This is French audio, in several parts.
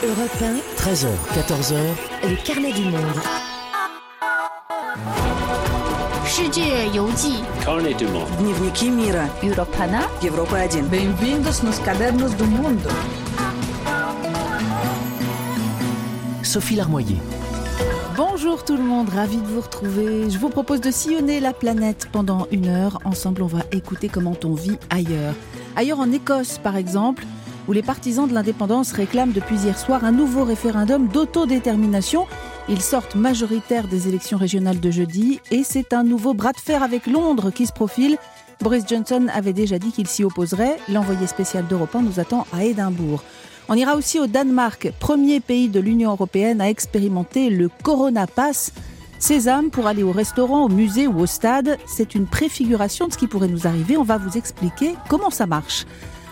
Europe 13h, 14h, le carnet du monde. Carnet du monde. Cadernos du. Sophie Larmoyer. Bonjour tout le monde, ravi de vous retrouver. Je vous propose de sillonner la planète pendant une heure. Ensemble, on va écouter comment on vit ailleurs. Ailleurs en Écosse, par exemple, où les partisans de l'indépendance réclament depuis hier soir un nouveau référendum d'autodétermination. Ils sortent majoritaires des élections régionales de jeudi et c'est un nouveau bras de fer avec Londres qui se profile. Boris Johnson avait déjà dit qu'il s'y opposerait. L'envoyé spécial d'Europe 1 nous attend à Édimbourg. On ira aussi au Danemark, premier pays de l'Union européenne à expérimenter le Corona Pass. Sésame pour aller au restaurant, au musée ou au stade, c'est une préfiguration de ce qui pourrait nous arriver. On va vous expliquer comment ça marche.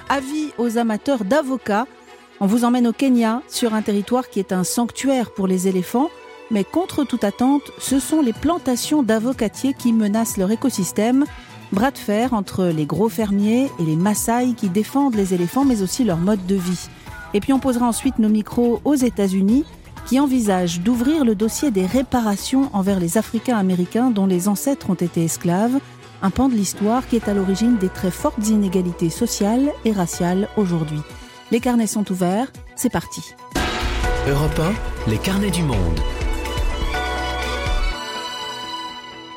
Avis aux amateurs d'avocats. On vous emmène au Kenya, sur un territoire qui est un sanctuaire pour les éléphants. Mais contre toute attente, ce sont les plantations d'avocatiers qui menacent leur écosystème. Bras de fer entre les gros fermiers et les Maasai qui défendent les éléphants, mais aussi leur mode de vie. Et puis on posera ensuite nos micros aux États-Unis, qui envisagent d'ouvrir le dossier des réparations envers les Africains américains dont les ancêtres ont été esclaves, un pan de l'histoire qui est à l'origine des très fortes inégalités sociales et raciales aujourd'hui. Les carnets sont ouverts, c'est parti. Europe 1, les carnets du monde.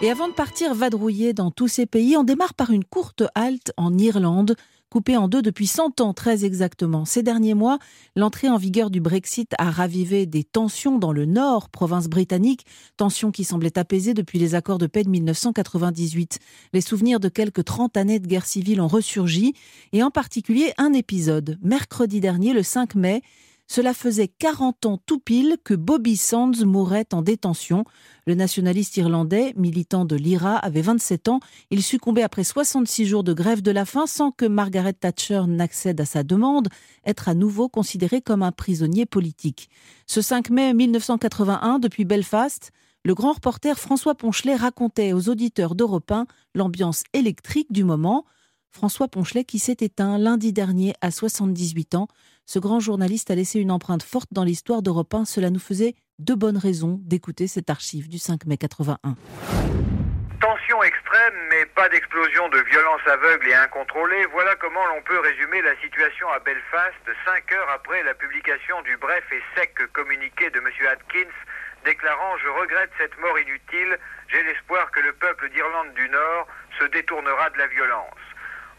Et avant de partir vadrouiller dans tous ces pays, on démarre par une courte halte en Irlande, coupée en deux depuis 100 ans très exactement. Ces derniers mois, l'entrée en vigueur du Brexit a ravivé des tensions dans le nord, province britannique, tensions qui semblaient apaisées depuis les accords de paix de 1998. Les souvenirs de quelques 30 années de guerre civile ont ressurgi, et en particulier un épisode. Mercredi dernier, le 5 mai, cela faisait 40 ans tout pile que Bobby Sands mourait en détention. Le nationaliste irlandais, militant de l'IRA, avait 27 ans. Il succombait après 66 jours de grève de la faim sans que Margaret Thatcher n'accède à sa demande, être à nouveau considéré comme un prisonnier politique. Ce 5 mai 1981, depuis Belfast, le grand reporter François Ponchelet racontait aux auditeurs d'Europe 1 l'ambiance électrique du moment. François Ponchelet qui s'est éteint lundi dernier à 78 ans. Ce grand journaliste a laissé une empreinte forte dans l'histoire d'Europe 1. Cela nous faisait de bonnes raisons d'écouter cette archive du 5 mai 81. Tension extrême, mais pas d'explosion de violence aveugle et incontrôlée. Voilà comment l'on peut résumer la situation à Belfast, cinq heures après la publication du bref et sec communiqué de M. Atkins, déclarant Je regrette cette mort inutile. J'ai l'espoir que le peuple d'Irlande du Nord se détournera de la violence.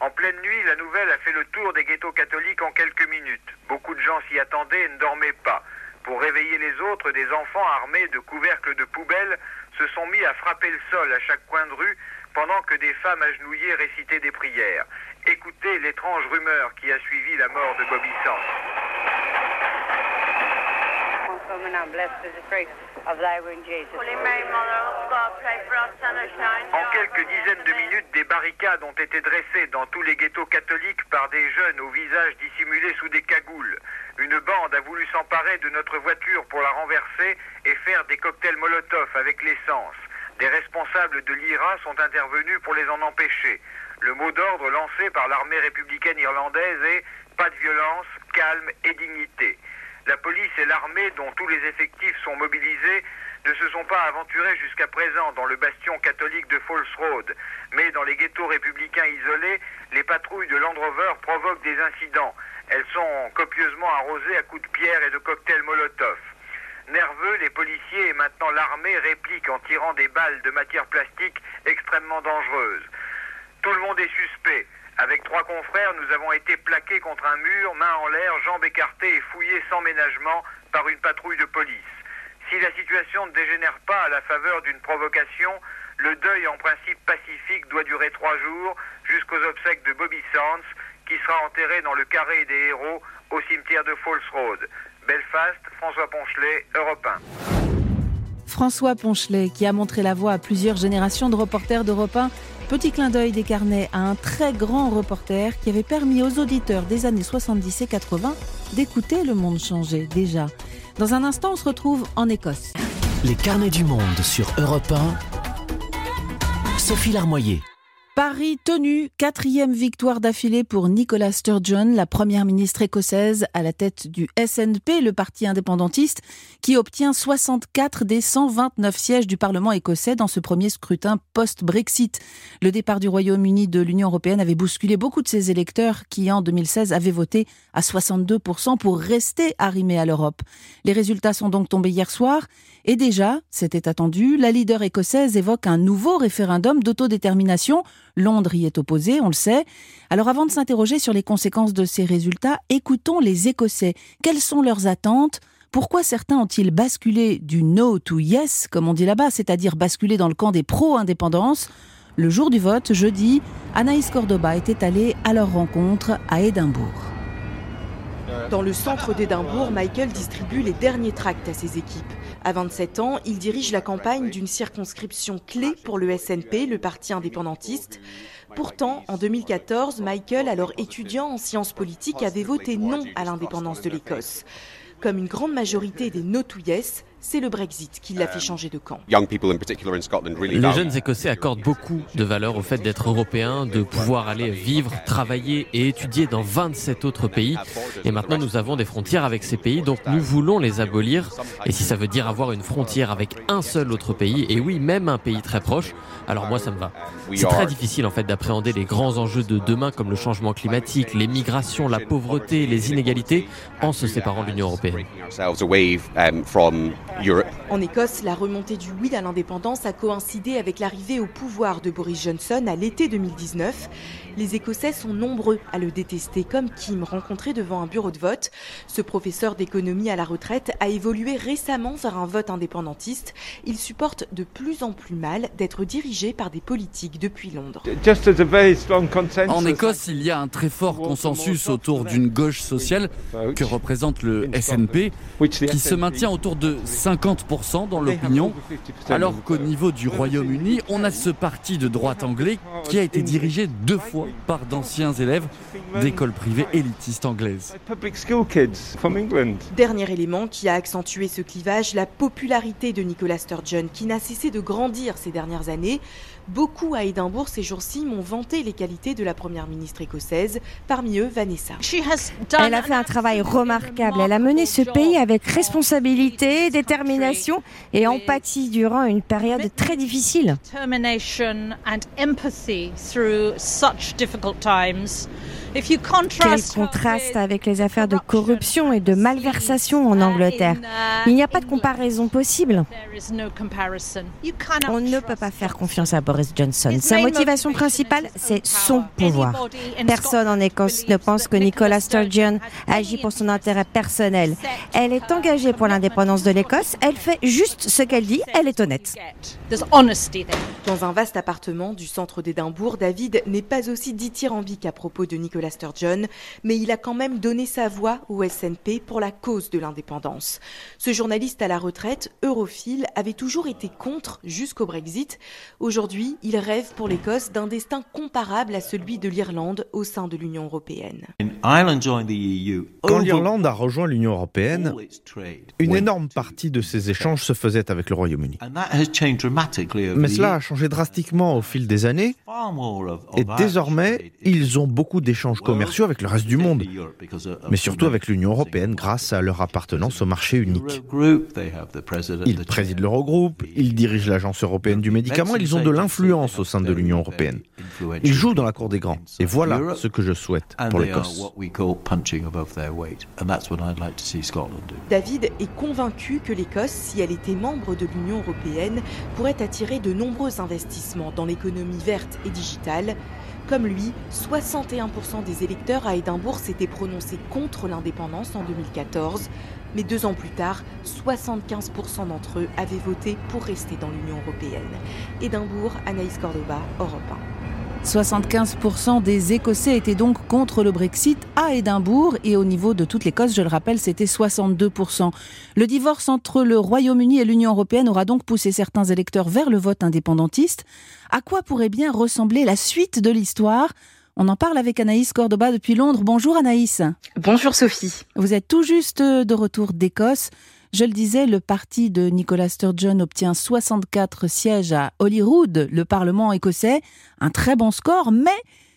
En pleine nuit, la nouvelle a fait le tour des ghettos catholiques en quelques minutes. Beaucoup de gens s'y attendaient et ne dormaient pas. Pour réveiller les autres, des enfants armés de couvercles de poubelles se sont mis à frapper le sol à chaque coin de rue pendant que des femmes agenouillées récitaient des prières. Écoutez l'étrange rumeur qui a suivi la mort de Bobby. En quelques dizaines de minutes, des barricades ont été dressées dans tous les ghettos catholiques par des jeunes au visage dissimulé sous des cagoules. Une bande a voulu s'emparer de notre voiture pour la renverser et faire des cocktails Molotov avec l'essence. Des responsables de l'IRA sont intervenus pour les en empêcher. Le mot d'ordre lancé par l'armée républicaine irlandaise est pas de violence, calme et dignité. La police et l'armée, dont tous les effectifs sont mobilisés, ne se sont pas aventurés jusqu'à présent dans le bastion catholique de Falls Road. Mais dans les ghettos républicains isolés, les patrouilles de Land Rover provoquent des incidents. Elles sont copieusement arrosées à coups de pierre et de cocktails Molotov. Nerveux, les policiers et maintenant l'armée répliquent en tirant des balles de matière plastique extrêmement dangereuses. Tout le monde est suspect. Avec trois confrères, nous avons été plaqués contre un mur, mains en l'air, jambes écartées et fouillés sans ménagement par une patrouille de police. Si la situation ne dégénère pas à la faveur d'une provocation, le deuil en principe pacifique doit durer trois jours jusqu'aux obsèques de Bobby Sands, qui sera enterré dans le carré des héros au cimetière de Falls Road. Belfast, François Ponchelet, Europe 1. François Ponchelet, qui a montré la voie à plusieurs générations de reporters d'Europe 1, petit clin d'œil des carnets à un très grand reporter qui avait permis aux auditeurs des années 70 et 80 d'écouter le monde changer déjà. Dans un instant, on se retrouve en Écosse. Les carnets du monde sur Europe 1. Sophie Larmoyer. Paris tenu, quatrième victoire d'affilée pour Nicola Sturgeon, la première ministre écossaise à la tête du SNP, le parti indépendantiste, qui obtient 64 des 129 sièges du Parlement écossais dans ce premier scrutin post-Brexit. Le départ du Royaume-Uni de l'Union européenne avait bousculé beaucoup de ses électeurs qui, en 2016, avaient voté à 62% pour rester arrimés à l'Europe. Les résultats sont donc tombés hier soir et déjà, c'était attendu, la leader écossaise évoque un nouveau référendum d'autodétermination Londres y est opposé, on le sait. Alors avant de s'interroger sur les conséquences de ces résultats, écoutons les Écossais. Quelles sont leurs attentes? Pourquoi certains ont-ils basculé du no to yes, comme on dit là-bas, c'est-à-dire basculé dans le camp des pro-indépendance? Le jour du vote, jeudi, Anaïs Cordoba était allée à leur rencontre à Édimbourg. Dans le centre d'Édimbourg, Michael distribue les derniers tracts à ses équipes. À 27 ans, il dirige la campagne d'une circonscription clé pour le SNP, le parti indépendantiste. Pourtant, en 2014, Michael, alors étudiant en sciences politiques, avait voté non à l'indépendance de l'Écosse. Comme une grande majorité des no to yes, c'est le Brexit qui l'a fait changer de camp. Les jeunes Écossais accordent beaucoup de valeur au fait d'être européens, de pouvoir aller vivre, travailler et étudier dans 27 autres pays. Et maintenant, nous avons des frontières avec ces pays, donc nous voulons les abolir. Et si ça veut dire avoir une frontière avec un seul autre pays, et oui, même un pays très proche, alors moi, ça me va. C'est très difficile, en fait, d'appréhender les grands enjeux de demain, comme le changement climatique, les migrations, la pauvreté, les inégalités, en se séparant de l'Union européenne. En Écosse, la remontée du oui à l'indépendance a coïncidé avec l'arrivée au pouvoir de Boris Johnson à l'été 2019. Les Écossais sont nombreux à le détester, comme Kim, rencontré devant un bureau de vote. Ce professeur d'économie à la retraite a évolué récemment vers un vote indépendantiste. Il supporte de plus en plus mal d'être dirigé par des politiques depuis Londres. En Écosse, il y a un très fort consensus autour d'une gauche sociale que représente le SNP, qui se maintient autour de 50% dans l'opinion, alors qu'au niveau du Royaume-Uni, on a ce parti de droite anglais qui a été dirigé deux fois par d'anciens élèves d'écoles privées élitistes anglaises. Dernier élément qui a accentué ce clivage, la popularité de Nicola Sturgeon, qui n'a cessé de grandir ces dernières années. Beaucoup à Édimbourg ces jours-ci m'ont vanté les qualités de la première ministre écossaise, parmi eux Vanessa. Elle a fait un travail remarquable. Elle a mené ce pays avec responsabilité, détermination et empathie durant une période très difficile. Quel contraste avec les affaires de corruption et de malversation en Angleterre. Il n'y a pas de comparaison possible. On ne peut pas faire confiance à Boris Johnson. Sa motivation principale, c'est son pouvoir. Personne en Écosse ne pense que Nicola Sturgeon agit pour son intérêt personnel. Elle est engagée pour l'indépendance de l'Écosse. Elle fait juste ce qu'elle dit. Elle est honnête. Dans un vaste appartement du centre d'Édimbourg, David n'est pas aussi dithyrambique à propos de Nicola Sturgeon, mais il a quand même donné sa voix au SNP pour la cause de l'indépendance. Ce journaliste à la retraite, europhile, avait toujours été contre jusqu'au Brexit. Aujourd'hui, il rêve pour l'Écosse d'un destin comparable à celui de l'Irlande au sein de l'Union européenne. Quand l'Irlande a rejoint l'Union européenne, une énorme partie de ces échanges se faisait avec le Royaume-Uni. Mais cela a changé drastiquement au fil des années et désormais, ils ont beaucoup d'échanges commerciaux avec le reste du monde, mais surtout avec l'Union européenne grâce à leur appartenance au marché unique. Ils président l'Eurogroupe, ils dirigent l'Agence européenne du médicament, ils ont de l'influence au sein de l'Union européenne. Ils jouent dans la cour des grands. Et voilà ce que je souhaite pour l'Écosse. David est convaincu que l'Écosse, si elle était membre de l'Union européenne, pourrait attirer de nombreux investissements dans l'économie verte et digitale. Comme lui, 61% des électeurs à Édimbourg s'étaient prononcés contre l'indépendance en 2014, mais deux ans plus tard, 75% d'entre eux avaient voté pour rester dans l'Union européenne. Édimbourg, Anaïs Cordoba, Europe 75% des Écossais étaient donc contre le Brexit à Édimbourg et au niveau de toute l'Écosse, je le rappelle, c'était 62%. Le divorce entre le Royaume-Uni et l'Union européenne aura donc poussé certains électeurs vers le vote indépendantiste. À quoi pourrait bien ressembler la suite de l'histoire? On en parle avec Anaïs Cordoba depuis Londres. Bonjour Anaïs. Bonjour Sophie. Vous êtes tout juste de retour d'Écosse. Je le disais, le parti de Nicola Sturgeon obtient 64 sièges à Holyrood, le Parlement écossais, un très bon score, mais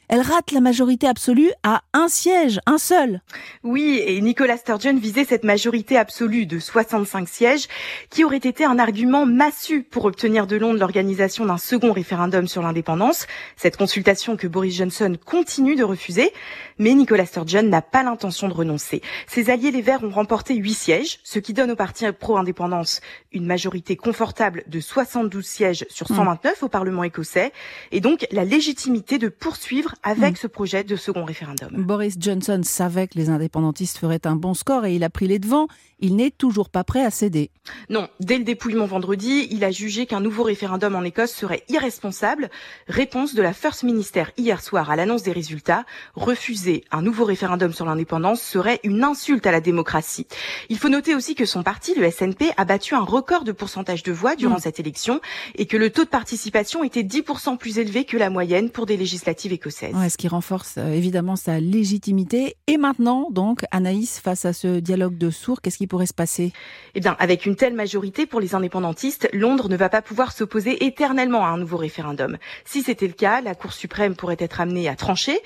elle rate la majorité absolue à un siège, un seul. Oui, et Nicolas Sturgeon visait cette majorité absolue de 65 sièges, qui aurait été un argument massu pour obtenir de Londres l'organisation d'un second référendum sur l'indépendance, cette consultation que Boris Johnson continue de refuser, mais Nicolas Sturgeon n'a pas l'intention de renoncer. Ses alliés les Verts ont remporté 8 sièges, ce qui donne au parti pro-indépendance une majorité confortable de 72 sièges sur 129 hmm. au Parlement écossais, et donc la légitimité de poursuivre avec mm. ce projet de second référendum. Boris Johnson savait que les indépendantistes feraient un bon score et il a pris les devants. Il n'est toujours pas prêt à céder. Non, dès le dépouillement vendredi, il a jugé qu'un nouveau référendum en Écosse serait irresponsable. Réponse de la First Minister hier soir à l'annonce des résultats. Refuser un nouveau référendum sur l'indépendance serait une insulte à la démocratie. Il faut noter aussi que son parti, le SNP, a battu un record de pourcentage de voix durant mm. cette élection et que le taux de participation était 10% plus élevé que la moyenne pour des législatives écossaises ce qui renforce euh, évidemment sa légitimité. Et maintenant, donc, Anaïs, face à ce dialogue de sourds, qu'est-ce qui pourrait se passer? Eh bien, avec une telle majorité pour les indépendantistes, Londres ne va pas pouvoir s'opposer éternellement à un nouveau référendum. Si c'était le cas, la Cour suprême pourrait être amenée à trancher.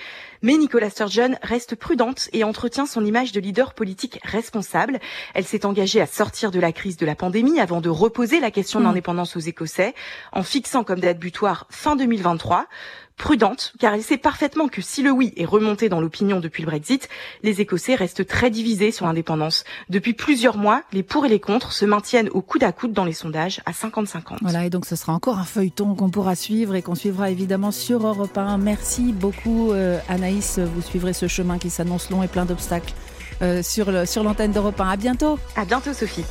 Mais Nicola Sturgeon reste prudente et entretient son image de leader politique responsable. Elle s'est engagée à sortir de la crise de la pandémie avant de reposer la question d'indépendance mmh. aux Écossais en fixant comme date butoir fin 2023 prudente, car elle sait parfaitement que si le oui est remonté dans l'opinion depuis le Brexit, les Écossais restent très divisés sur l'indépendance. Depuis plusieurs mois, les pour et les contre se maintiennent au coude à coude dans les sondages à 50-50. Voilà, et donc ce sera encore un feuilleton qu'on pourra suivre et qu'on suivra évidemment sur Europe 1. Merci beaucoup euh, Anaïs, vous suivrez ce chemin qui s'annonce long et plein d'obstacles euh, sur l'antenne sur d'Europe 1. À bientôt. À bientôt Sophie.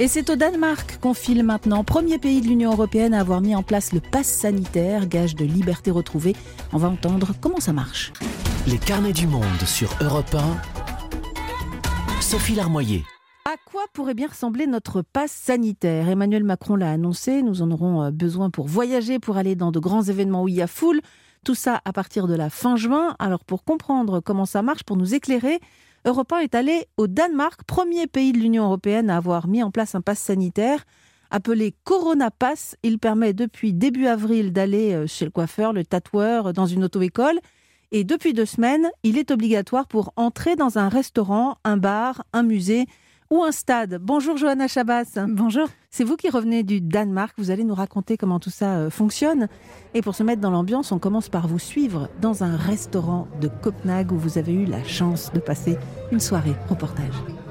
Et c'est au Danemark qu'on file maintenant, premier pays de l'Union européenne à avoir mis en place le pass sanitaire, gage de liberté retrouvée. On va entendre comment ça marche. Les carnets du monde sur Europe 1. Sophie Larmoyer. À quoi pourrait bien ressembler notre passe sanitaire? Emmanuel Macron l'a annoncé, nous en aurons euh, besoin pour voyager, pour aller dans de grands événements où il y a foule. Tout ça à partir de la fin juin. Alors pour comprendre comment ça marche, pour nous éclairer, Europe 1 est allé au Danemark, premier pays de l'Union européenne à avoir mis en place un pass sanitaire appelé Corona Pass. Il permet depuis début avril d'aller euh, chez le coiffeur, le tatoueur, dans une auto-école. Et depuis deux semaines, il est obligatoire pour entrer dans un restaurant, un bar, un musée ou un stade. Bonjour Johanna Chabas. Bonjour. C'est vous qui revenez du Danemark. Vous allez nous raconter comment tout ça euh, fonctionne. Et pour se mettre dans l'ambiance, on commence par vous suivre dans un restaurant de Copenhague où vous avez eu la chance de passer une soirée reportage.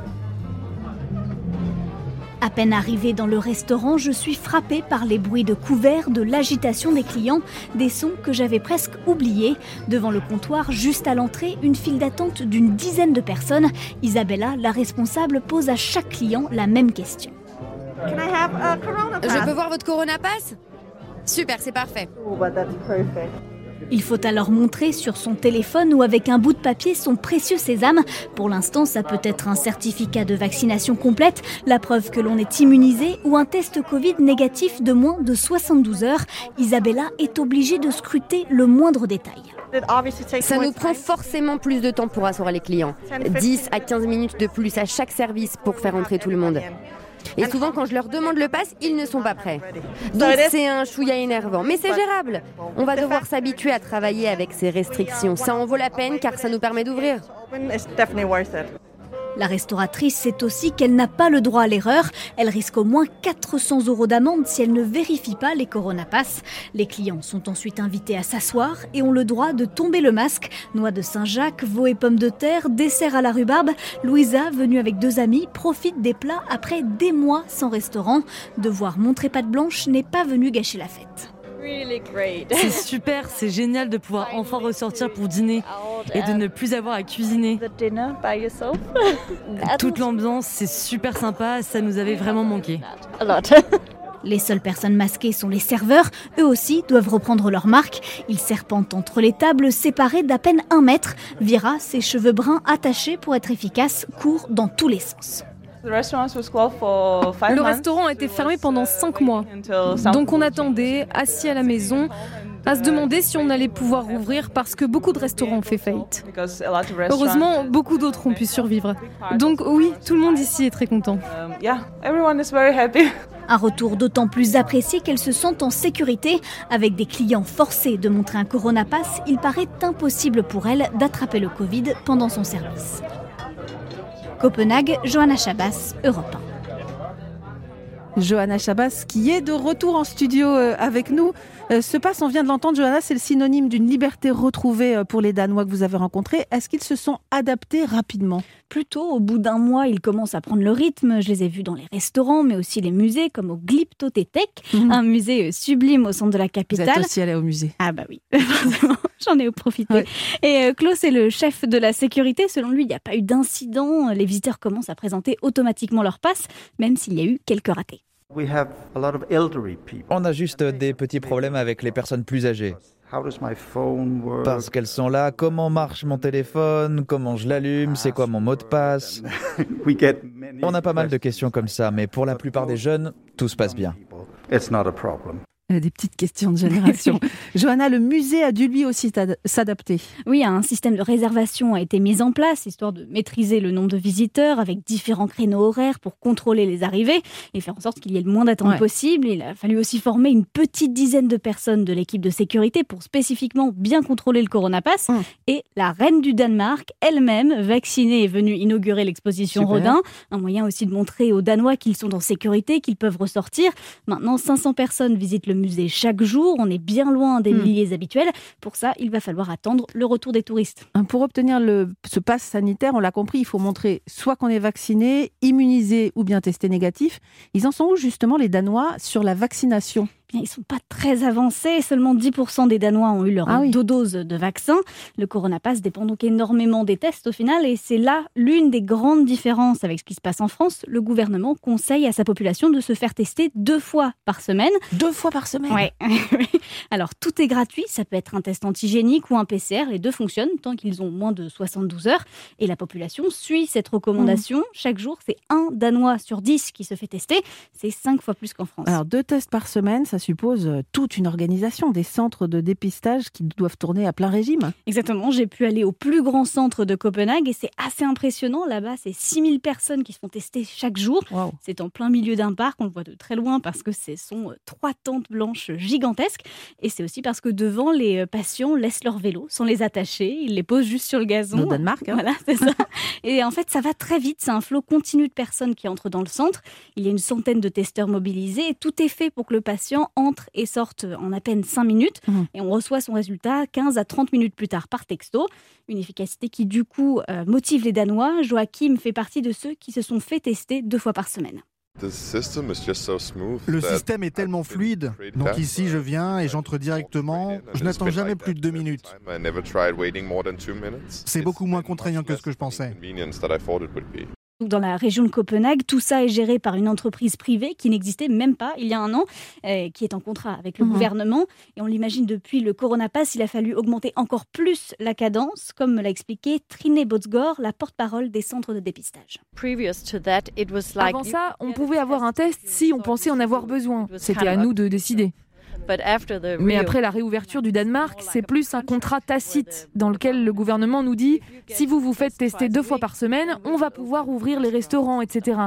À peine arrivée dans le restaurant, je suis frappée par les bruits de couverts, de l'agitation des clients, des sons que j'avais presque oubliés. Devant le comptoir, juste à l'entrée, une file d'attente d'une dizaine de personnes. Isabella, la responsable, pose à chaque client la même question. Je peux voir votre Corona Pass? Super, c'est parfait. Oh, il faut alors montrer sur son téléphone ou avec un bout de papier son précieux sésame. Pour l'instant, ça peut être un certificat de vaccination complète, la preuve que l'on est immunisé ou un test Covid négatif de moins de 72 heures. Isabella est obligée de scruter le moindre détail. Ça nous prend forcément plus de temps pour assurer les clients. 10 à 15 minutes de plus à chaque service pour faire entrer tout le monde. Et souvent, quand je leur demande le pass, ils ne sont pas prêts. Donc c'est un chouïa énervant. Mais c'est gérable. On va devoir s'habituer à travailler avec ces restrictions. Ça en vaut la peine car ça nous permet d'ouvrir. La restauratrice sait aussi qu'elle n'a pas le droit à l'erreur. Elle risque au moins 400 euros d'amende si elle ne vérifie pas les Coronapass. Les clients sont ensuite invités à s'asseoir et ont le droit de tomber le masque. Noix de Saint-Jacques, veau et pommes de terre, dessert à la rhubarbe. Louisa, venue avec deux amis, profite des plats après des mois sans restaurant. Devoir montrer patte blanche n'est pas venu gâcher la fête. C'est super, c'est génial de pouvoir enfin ressortir pour dîner et de ne plus avoir à cuisiner. Toute l'ambiance, c'est super sympa, ça nous avait vraiment manqué. Les seules personnes masquées sont les serveurs. Eux aussi doivent reprendre leur marque. Ils serpentent entre les tables séparées d'à peine un mètre. Vira, ses cheveux bruns attachés pour être efficace, court dans tous les sens. Le restaurant a été fermé pendant 5 mois. Donc on attendait, assis à la maison. à se demander si on allait pouvoir rouvrir parce que beaucoup de restaurants ont fait faillite. Heureusement, beaucoup d'autres ont pu survivre. Donc oui, tout le monde ici est très content. Un retour d'autant plus apprécié qu'elles se sentent en sécurité. Avec des clients forcés de montrer un Corona Pass, il paraît impossible pour elles d'attraper le Covid pendant son service. Copenhague, Johanna Chabas, Europe 1. Johanna Chabas, qui est de retour en studio euh, avec nous. Euh, ce passe, on vient de l'entendre, Johanna, c'est le synonyme d'une liberté retrouvée euh, pour les Danois que vous avez rencontrés. Est-ce qu'ils se sont adaptés rapidement? Plutôt, au bout d'un mois, ils commencent à prendre le rythme. Je les ai vus dans les restaurants, mais aussi les musées, comme au Glyptothèque, mhm. un musée sublime au centre de la capitale. Vous êtes aussi allé au musée Ah bah oui, j'en ai profité. Et Klaus est le chef de la sécurité. Selon lui, il n'y a pas eu d'incident. Les visiteurs commencent à présenter automatiquement leur passe, même s'il y a eu quelques ratés. On a juste des petits problèmes avec les personnes plus âgées. Parce qu'elles sont là, comment marche mon téléphone, comment je l'allume, c'est quoi mon mot de passe? On a pas mal de questions comme ça, mais pour la plupart des jeunes, tout se passe bien. Euh, des petites questions de génération. Johanna, le musée a dû lui aussi s'adapter. Oui, un système de réservation a été mis en place, histoire de maîtriser le nombre de visiteurs avec différents créneaux horaires pour contrôler les arrivées et faire en sorte qu'il y ait le moins d'attente possible. Il a fallu aussi former une petite dizaine de personnes de l'équipe de sécurité pour spécifiquement bien contrôler le Corona Pass. Hum. Et la reine du Danemark, elle-même, vaccinée, est venue inaugurer l'exposition Rodin. Un moyen aussi de montrer aux Danois qu'ils sont en sécurité, qu'ils peuvent ressortir. Maintenant, 500 personnes visitent le musée chaque jour. On est bien loin des hmm. milliers habituels. Pour ça, il va falloir attendre le retour des touristes. Hein, pour obtenir le, ce pass sanitaire, on l'a compris, il faut montrer soit qu'on est vacciné, immunisé ou bien testé négatif. Ils en sont où justement les Danois sur la vaccination? Ils ne sont pas très avancés. Seulement 10% des Danois ont eu leur ah dose de vaccin. Le Corona Pass dépend donc énormément des tests au final. Et c'est là l'une des grandes différences avec ce qui se passe en France. Le gouvernement conseille à sa population de se faire tester deux fois par semaine. Deux fois par semaine Oui. Alors tout est gratuit. Ça peut être un test antigénique ou un PCR. Les deux fonctionnent tant qu'ils ont moins de 72 heures. Et la population suit cette recommandation. Mmh. Chaque jour, c'est un Danois sur 10 qui se fait tester. C'est cinq fois plus qu'en France. Alors deux tests par semaine, ça suppose euh, toute une organisation, des centres de dépistage qui doivent tourner à plein régime. Exactement, j'ai pu aller au plus grand centre de Copenhague et c'est assez impressionnant. Là-bas, c'est 6000 personnes qui se font tester chaque jour. C'est en plein milieu d'un parc, on le voit de très loin parce que ce sont euh, trois tentes blanches gigantesques. Et c'est aussi parce que devant, les euh, patients laissent leur vélo sans les attacher, ils les posent juste sur le gazon. Au Danemark. Hein. Voilà, c'est ça. et en fait, ça va très vite, c'est un flot continu de personnes qui entrent dans le centre. Il y a une centaine de testeurs mobilisés et tout est fait pour que le patient entre et sorte en à peine 5 minutes mmh. et on reçoit son résultat 15 à 30 minutes plus tard par texto. Une efficacité qui du coup euh, motive les Danois. Joachim fait partie de ceux qui se sont fait tester deux fois par semaine. Le système est tellement fluide. Donc ici, je viens et j'entre directement. Je n'attends jamais plus de deux minutes. C'est beaucoup moins contraignant que ce que je pensais. Dans la région de Copenhague, tout ça est géré par une entreprise privée qui n'existait même pas il y a un an, euh, qui est en contrat avec le mhm. gouvernement. Et on l'imagine depuis le Corona Pass, il a fallu augmenter encore plus la cadence, comme l'a expliqué Trine Botsgor, la porte-parole des centres de dépistage. Avant ça, on pouvait avoir un test si on pensait en avoir besoin. C'était à nous de décider. Mais après la réouverture du Danemark, c'est plus un contrat tacite dans lequel le gouvernement nous dit si vous vous faites tester deux fois par semaine, on va pouvoir ouvrir les restaurants, etc.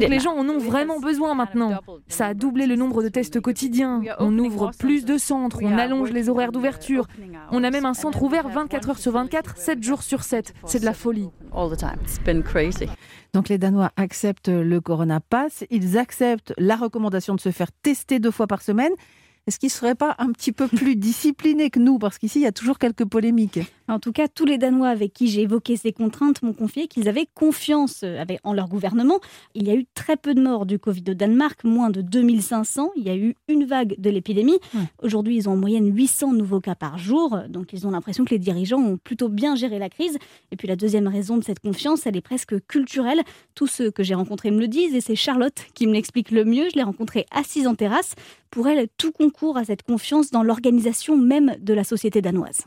Donc les gens en ont vraiment besoin maintenant. Ça a doublé le nombre de tests quotidiens. On ouvre plus de centres, on allonge les horaires d'ouverture. On a même un centre ouvert 24 heures sur 24, 7 jours sur 7. C'est de la folie. Donc les Danois acceptent le Corona Pass, ils acceptent la recommandation de se faire tester deux fois par semaine. Est-ce qu'ils ne seraient pas un petit peu plus disciplinés que nous? Parce qu'ici, il y a toujours quelques polémiques. En tout cas, tous les Danois avec qui j'ai évoqué ces contraintes m'ont confié qu'ils avaient confiance euh, en leur gouvernement. Il y a eu très peu de morts du Covid au Danemark, moins de 2500. Il y a eu une vague de l'épidémie. Aujourd'hui, ils ont en moyenne 800 nouveaux cas par jour. Donc, ils ont l'impression que les dirigeants ont plutôt bien géré la crise. Et puis, la deuxième raison de cette confiance, elle est presque culturelle. Tous ceux que j'ai rencontrés me le disent et c'est Charlotte qui me l'explique le mieux. Je l'ai rencontrée assise en terrasse. Pour elle, tout concourt à cette confiance dans l'organisation même de la société danoise.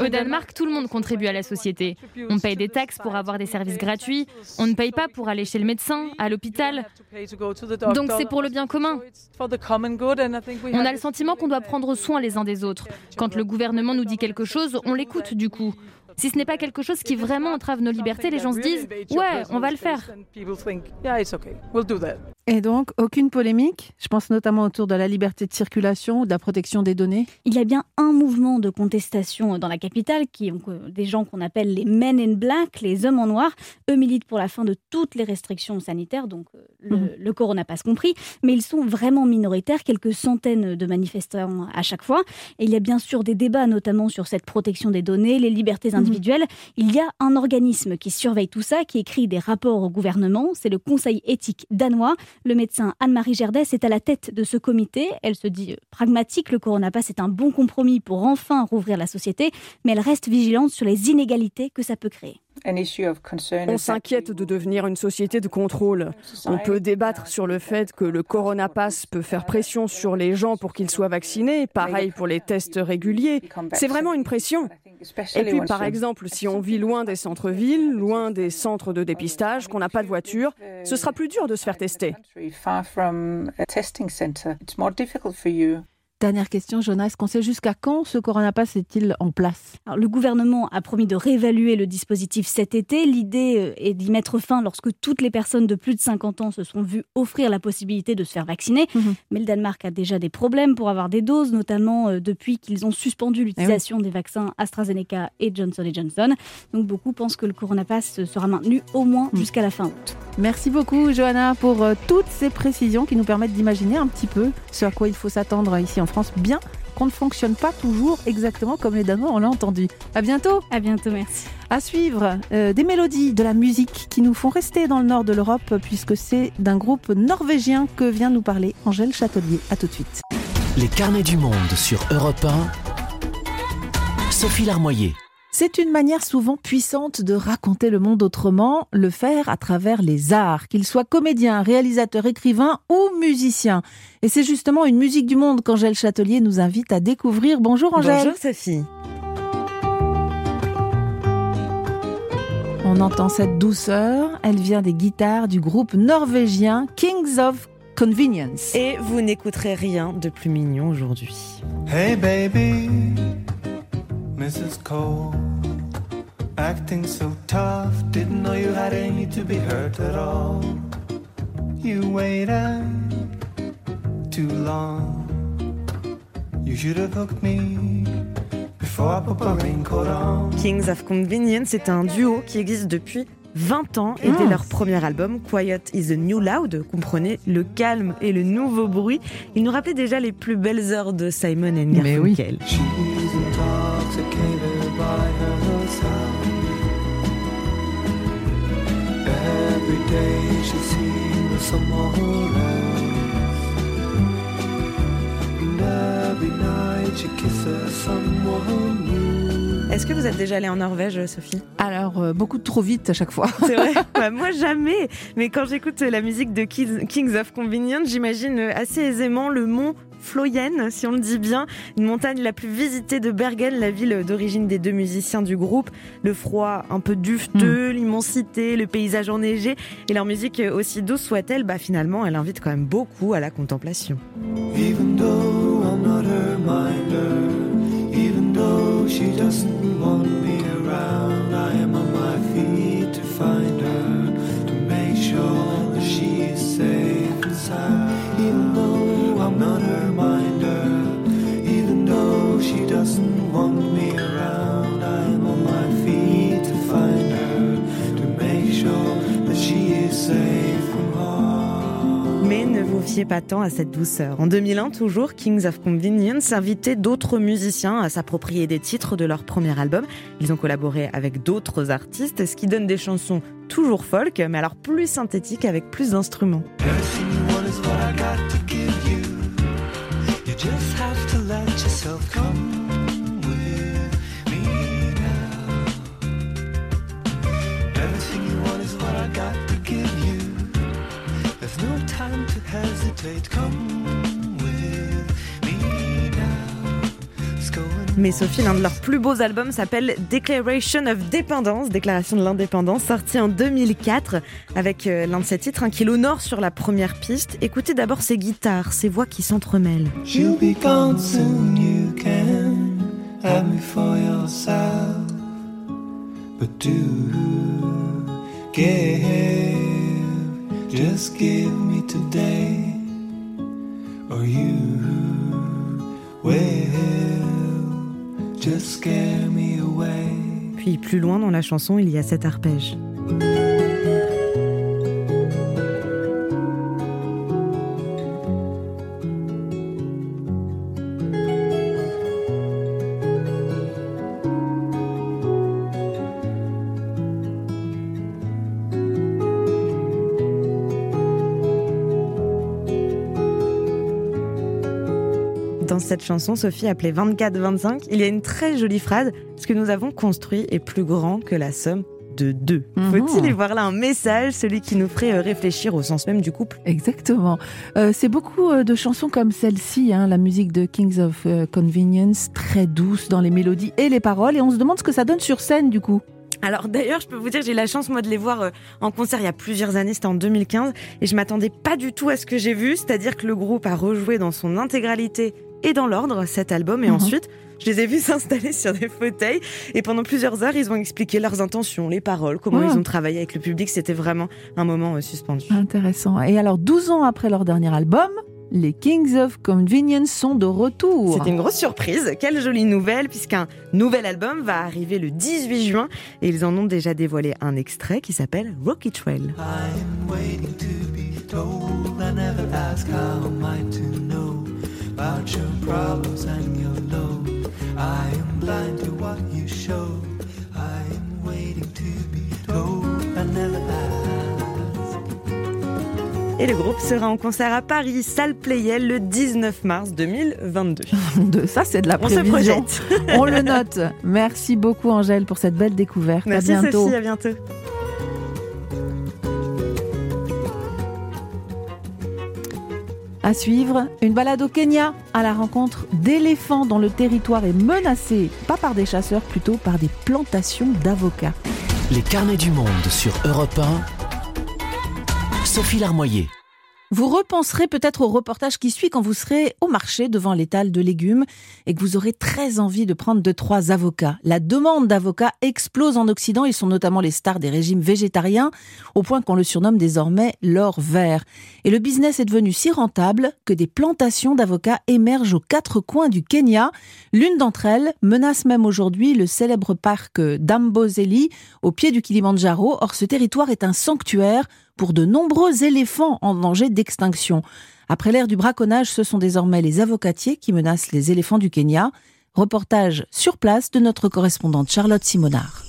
Au Danemark, tout le monde contribue à la société. On paye des taxes pour avoir des services gratuits. On ne paye pas pour aller chez le médecin, à l'hôpital. Donc c'est pour le bien commun. On a le sentiment qu'on doit prendre soin les uns des autres. Quand le gouvernement nous dit quelque chose, on l'écoute du coup. Si ce n'est pas quelque chose qui vraiment entrave nos libertés, les gens se disent Ouais, on va le faire. Et donc, aucune polémique Je pense notamment autour de la liberté de circulation ou de la protection des données. Il y a bien un mouvement de contestation dans la capitale, qui ont des gens qu'on appelle les Men in Black, les hommes en noir. Eux militent pour la fin de toutes les restrictions sanitaires, donc euh, le, mmh. le corona passe compris, mais ils sont vraiment minoritaires, quelques centaines de manifestants à chaque fois. Et il y a bien sûr des débats, notamment sur cette protection des données, les libertés mmh. individuelles. Il y a un organisme qui surveille tout ça, qui écrit des rapports au gouvernement, c'est le Conseil éthique danois. Le médecin Anne-Marie Gerdès est à la tête de ce comité. Elle se dit pragmatique, le coronapass est un bon compromis pour enfin rouvrir la société, mais elle reste vigilante sur les inégalités que ça peut créer. On s'inquiète de devenir une société de contrôle. On peut débattre sur le fait que le coronapass peut faire pression sur les gens pour qu'ils soient vaccinés, pareil pour les tests réguliers. C'est vraiment une pression. Et puis, par exemple, si on vit loin des centres-villes, loin des centres de dépistage, qu'on n'a pas de voiture, ce sera plus dur de se faire tester. Dernière question, Jonas, est-ce qu'on sait jusqu'à quand ce coronapass est-il en place? Le gouvernement a promis de réévaluer le dispositif cet été. L'idée euh, est d'y mettre fin lorsque toutes les personnes de plus de 50 ans se sont vues offrir la possibilité de se faire vacciner. Mhm. Mais le Danemark a déjà des problèmes pour avoir des doses, notamment euh, depuis qu'ils ont suspendu eh l'utilisation des vaccins AstraZeneca et Johnson Johnson. Donc beaucoup pensent que le coronapass sera maintenu au moins mhm. jusqu'à la fin août. Merci beaucoup, Johanna, pour euh, toutes ces précisions qui nous permettent d'imaginer un petit peu ce à quoi il faut s'attendre ici en France, bien qu'on ne fonctionne pas toujours exactement comme les Danois, on l'a entendu. À bientôt. À bientôt, merci. À suivre, euh, des mélodies, de la musique qui nous font rester dans le nord de l'Europe, puisque c'est d'un groupe norvégien que vient nous parler Angèle Châtelier. À tout de suite. Les carnets du monde sur Europe 1. Sophie Larmoyer. C'est une manière souvent puissante de raconter le monde autrement, le faire à travers les arts, qu'ils soient comédiens, réalisateurs, écrivains ou musiciens. Et c'est justement une musique du monde qu'Angèle Châtelier nous invite à découvrir. Bonjour Angèle. Bonjour Sophie. On entend cette douceur, elle vient des guitares du groupe norvégien Kings of Convenience. Et vous n'écouterez rien de plus mignon aujourd'hui. Hey baby. Mrs. Cole. Acting so tough, didn't know you had any to be hurt at all. You waited too long. You should have hooked me. Kings of Convenience, c'est un duo qui existe depuis 20 ans et dès leur premier album, Quiet is the New Loud, comprenez le calme et le nouveau bruit, ils nous rappelaient déjà les plus belles heures de Simon and Garfunkel. Est-ce que vous êtes déjà allée en Norvège, Sophie? Alors, euh, beaucoup trop vite à chaque fois. C'est vrai. Bah, Moi, jamais. Mais quand j'écoute la musique de Kings of Convenience, j'imagine assez aisément le mont Floyen, si on le dit bien, une montagne la plus visitée de Bergen, la ville d'origine des deux musiciens du groupe. Le froid un peu dufteux, hmm. l'immensité, le paysage enneigé et leur musique aussi douce soit-elle, bah finalement elle invite quand même beaucoup à la contemplation. Even though I'm not her minder, even though she doesn't want me around, I am on my feet to find her, to make sure that she is safe inside. Even though I'm not her doesn't want me around, I'm on my feet to find her, to make sure that she is safe from harm. Mais ne vous fiez pas tant à cette douceur. En 2001, toujours, Kings of Convenience invitait d'autres musiciens à s'approprier des titres de leur premier album. Ils ont collaboré avec d'autres artistes, ce qui donne des chansons toujours folk, mais alors plus synthétiques avec plus d'instruments. just have to let yourself come time to hesitate. Come with me now. Mais Sophie, l'un de leurs plus beaux albums s'appelle Declaration of Dependence, Déclaration de l'indépendance, sorti en 2004 avec euh, l'un de ses titres hein, qui l'honore sur la première piste. Écoutez d'abord ses guitares, ses voix qui s'entremêlent. But give, Puis plus loin dans la chanson, il y a cet arpège. Cette chanson, Sophie appelée 24-25, il y a une très jolie phrase Ce que nous avons construit est plus grand que la somme de deux. Mhm. Faut-il y voir là un message, celui qui nous ferait euh, réfléchir au sens même du couple? Exactement. Euh, c'est beaucoup euh, de chansons comme celle-ci, hein, la musique de Kings of Convenience, très douce dans les mélodies et les paroles, et on se demande ce que ça donne sur scène du coup. Alors d'ailleurs, je peux vous dire, j'ai eu la chance moi de les voir en concert il y a plusieurs années, c'était en 2015, et je m'attendais pas du tout à ce que j'ai vu, c'est-à-dire que le groupe a rejoué dans son intégralité et dans l'ordre cet album. Et mhm. ensuite, je les ai vus s'installer sur des fauteuils. Et pendant plusieurs heures, ils ont expliqué leurs intentions, les paroles, comment ils ont travaillé avec le public. C'était vraiment un moment euh, suspendu. Intéressant. Et alors, 12 ans après leur dernier album, les Kings of Convenience sont de retour. C'était une grosse surprise. Quelle jolie nouvelle, puisqu'un nouvel album va arriver le 18 juin et ils en ont déjà dévoilé un extrait qui s'appelle Rocky Trail. About your problems and your low. I am blind to what you show. I am waiting to be told. I never Et le groupe sera en concert à Paris, salle Playel, le 19 mars 2022. De ça, c'est de la prévision. On, On le note. Merci beaucoup, Angèle, pour cette belle découverte. Merci, à bientôt. Sophie, à bientôt. À suivre, une balade au Kenya à la rencontre d'éléphants dont le territoire est menacé, pas par des chasseurs, plutôt par des plantations d'avocats. Les carnets du monde sur Europe 1. Sophie Larmoyer. Vous repenserez peut-être au reportage qui suit quand vous serez au marché devant l'étal de légumes et que vous aurez très envie de prendre deux, trois avocats. La demande d'avocats explose en Occident. Ils sont notamment les stars des régimes végétariens, au point qu'on le surnomme désormais l'or vert. Et le business est devenu si rentable que des plantations d'avocats émergent aux quatre coins du Kenya. L'une d'entre elles menace même aujourd'hui le célèbre parc d'Amboseli, au pied du Kilimandjaro. Or, ce territoire est un sanctuaire pour de nombreux éléphants en danger d'extinction. Après l'ère du braconnage, ce sont désormais les avocatiers qui menacent les éléphants du Kenya. Reportage sur place de notre correspondante Charlotte Simonard.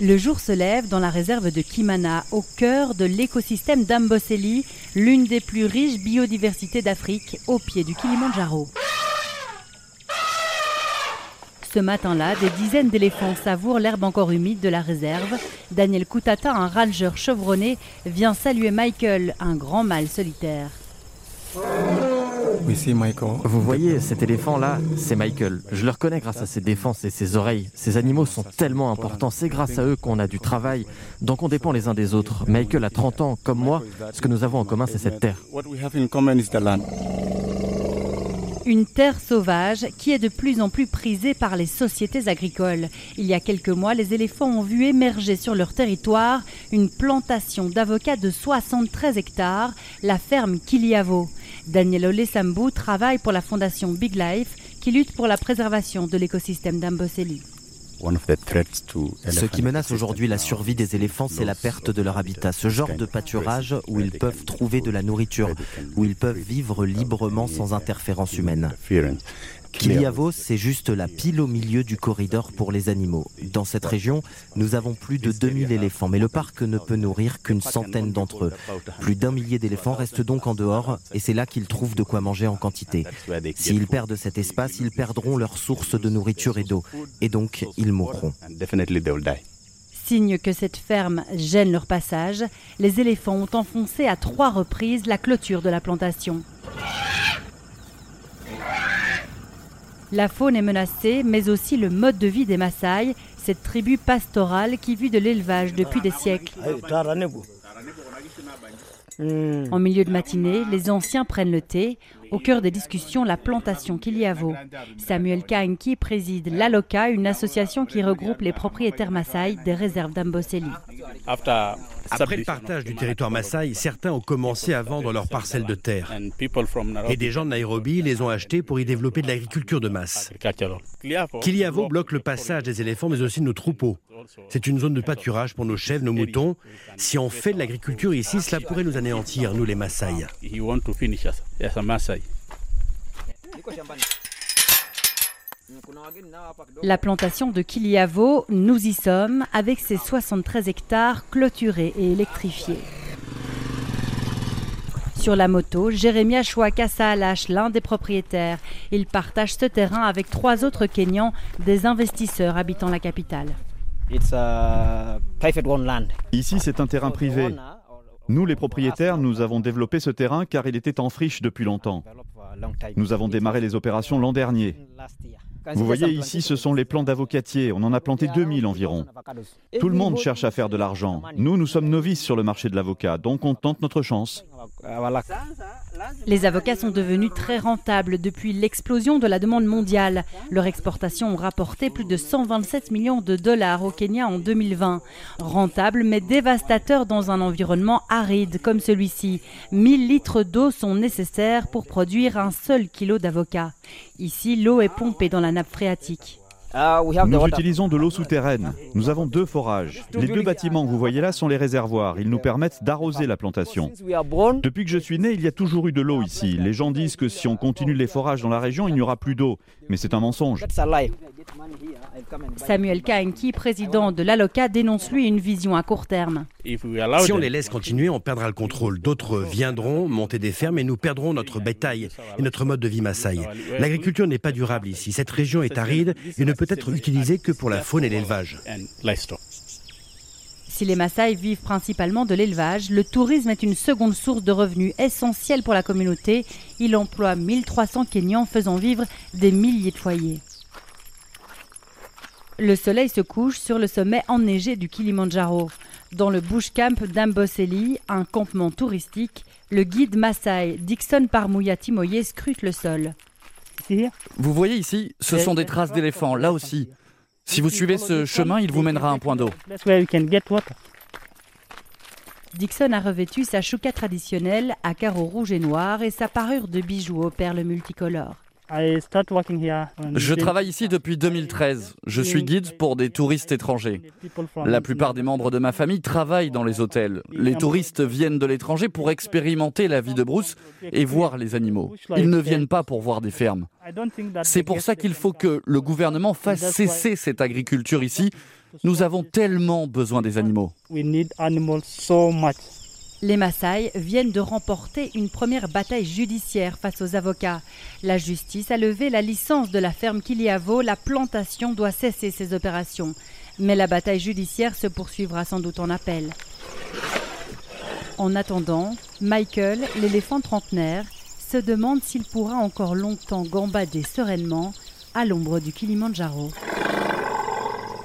Le jour se lève dans la réserve de Kimana, au cœur de l'écosystème d'Amboseli, l'une des plus riches biodiversités d'Afrique, au pied du Kilimandjaro. Ce matin-là, des dizaines d'éléphants savourent l'herbe encore humide de la réserve. Daniel Koutata, un rangeur chevronné, vient saluer Michael, un grand mâle solitaire. Vous voyez, cet éléphant-là, c'est Michael. Je le reconnais grâce à ses défenses et ses oreilles. Ces animaux sont tellement importants. C'est grâce à eux qu'on a du travail. Donc on dépend les uns des autres. Michael a 30 ans, comme moi. Ce que nous avons en commun, c'est cette terre. Une terre sauvage qui est de plus en plus prisée par les sociétés agricoles. Il y a quelques mois, les éléphants ont vu émerger sur leur territoire une plantation d'avocats de 73 hectares, la ferme Kiliavo. Daniel Olesambou travaille pour la fondation Big Life qui lutte pour la préservation de l'écosystème d'Amboseli. Ce qui menace aujourd'hui la survie des éléphants, c'est la perte de leur habitat, ce genre de pâturage où ils peuvent trouver de la nourriture, où ils peuvent vivre librement sans interférence humaine. Kiliavo, c'est juste la pile au milieu du corridor pour les animaux. Dans cette région, nous avons plus de 2000 éléphants, mais le parc ne peut nourrir qu'une centaine d'entre eux. Plus d'un millier d'éléphants restent donc en dehors, et c'est là qu'ils trouvent de quoi manger en quantité. S'ils perdent cet espace, ils perdront leur source de nourriture et d'eau, et donc ils mourront. Signe que cette ferme gêne leur passage, les éléphants ont enfoncé à trois reprises la clôture de la plantation. La faune est menacée, mais aussi le mode de vie des Maasai, cette tribu pastorale qui vit de l'élevage depuis des siècles. En milieu de matinée, les anciens prennent le thé. Au cœur des discussions, la plantation Kiliavo. Samuel Kainki préside l'ALOCA, une association qui regroupe les propriétaires Maasai des réserves d'Amboseli. Après le partage du territoire Maasai, certains ont commencé à vendre leurs parcelles de terre. Et des gens de Nairobi les ont achetées pour y développer de l'agriculture de masse. Kiliavo bloque le passage des éléphants, mais aussi de nos troupeaux. C'est une zone de pâturage pour nos chèvres, nos moutons. Si on fait de l'agriculture ici, cela pourrait nous anéantir, nous les Maasai. La plantation de Kiliavo, nous y sommes, avec ses 73 hectares clôturés et électrifiés. Sur la moto, Jérémia Chouaka Alash, l'un des propriétaires. Il partage ce terrain avec trois autres Kenyans, des investisseurs habitant la capitale. Ici, c'est un terrain privé. Nous, les propriétaires, nous avons développé ce terrain car il était en friche depuis longtemps. Nous avons démarré les opérations l'an dernier. Vous voyez ici, ce sont les plants d'avocatiers. On en a planté 2000 environ. Tout le monde cherche à faire de l'argent. Nous, nous sommes novices sur le marché de l'avocat, donc on tente notre chance. Les avocats sont devenus très rentables depuis l'explosion de la demande mondiale. Leur exportation ont rapporté plus de 127 millions de dollars au Kenya en 2020. Rentable mais dévastateur dans un environnement aride comme celui-ci. 1000 litres d'eau sont nécessaires pour produire un seul kilo d'avocat. Ici, l'eau est pompée dans la nappe phréatique. Ah, nous utilisons de l'eau souterraine. Nous avons deux forages. Les deux bâtiments que vous voyez là sont les réservoirs. Ils nous permettent d'arroser la plantation. Depuis que je suis né, il y a toujours eu de l'eau ici. Les gens disent que si on continue les forages dans la région, il n'y aura plus d'eau. Mais c'est un mensonge. Samuel Kainki, président de l'ALOCA, dénonce lui une vision à court terme. Si on les laisse continuer, on perdra le contrôle. D'autres viendront monter des fermes et nous perdrons notre bétail et notre mode de vie Maasai. L'agriculture n'est pas durable ici. Cette région est aride et ne peut être utilisée que pour la faune et l'élevage. Si les Maasai vivent principalement de l'élevage, le tourisme est une seconde source de revenus essentielle pour la communauté. Il emploie 1300 Kenyans faisant vivre des milliers de foyers. Le soleil se couche sur le sommet enneigé du Kilimandjaro. Dans le bush camp d'Amboseli, un campement touristique, le guide Maasai Dixon Parmouya Timoye scrute le sol. Vous voyez ici, ce sont des traces d'éléphants, là aussi. Si vous suivez ce chemin, il vous mènera à un point d'eau. Dixon a revêtu sa chouka traditionnelle à carreaux rouges et noirs et sa parure de bijoux aux perles multicolores. Je travaille ici depuis 2013. Je suis guide pour des touristes étrangers. La plupart des membres de ma famille travaillent dans les hôtels. Les touristes viennent de l'étranger pour expérimenter la vie de brousse et voir les animaux. Ils ne viennent pas pour voir des fermes. C'est pour ça qu'il faut que le gouvernement fasse cesser cette agriculture ici. Nous avons tellement besoin des animaux. Les Maasai viennent de remporter une première bataille judiciaire face aux avocats. La justice a levé la licence de la ferme Kiliavo, la plantation doit cesser ses opérations. Mais la bataille judiciaire se poursuivra sans doute en appel. En attendant, Michael, l'éléphant trentenaire, se demande s'il pourra encore longtemps gambader sereinement à l'ombre du Kilimandjaro.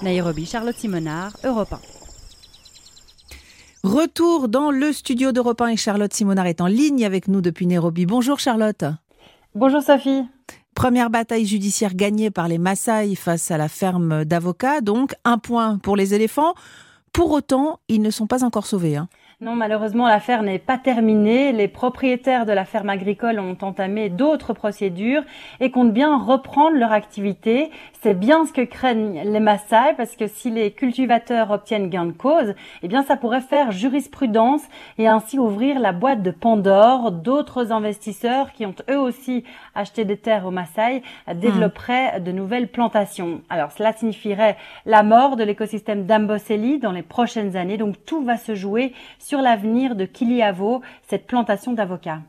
Nairobi, Charlotte Simonard, Europe 1. Retour dans le studio d'Europe 1 et Charlotte Simonard est en ligne avec nous depuis Nairobi. Bonjour Charlotte. Bonjour Sophie. Première bataille judiciaire gagnée par les Maasai face à la ferme d'avocats, donc un point pour les éléphants. Pour autant, ils ne sont pas encore sauvés. Hein. Non, malheureusement, l'affaire n'est pas terminée. Les propriétaires de la ferme agricole ont entamé d'autres procédures et comptent bien reprendre leur activité. C'est bien ce que craignent les Maasai parce que si les cultivateurs obtiennent gain de cause, eh bien, ça pourrait faire jurisprudence et ainsi ouvrir la boîte de Pandore. D'autres investisseurs qui ont eux aussi acheté des terres aux Maasai développeraient de nouvelles plantations. Alors, cela signifierait la mort de l'écosystème d'Amboseli dans les prochaines années. Donc, tout va se jouer sur l'avenir de Kiliavo, cette plantation d'avocats.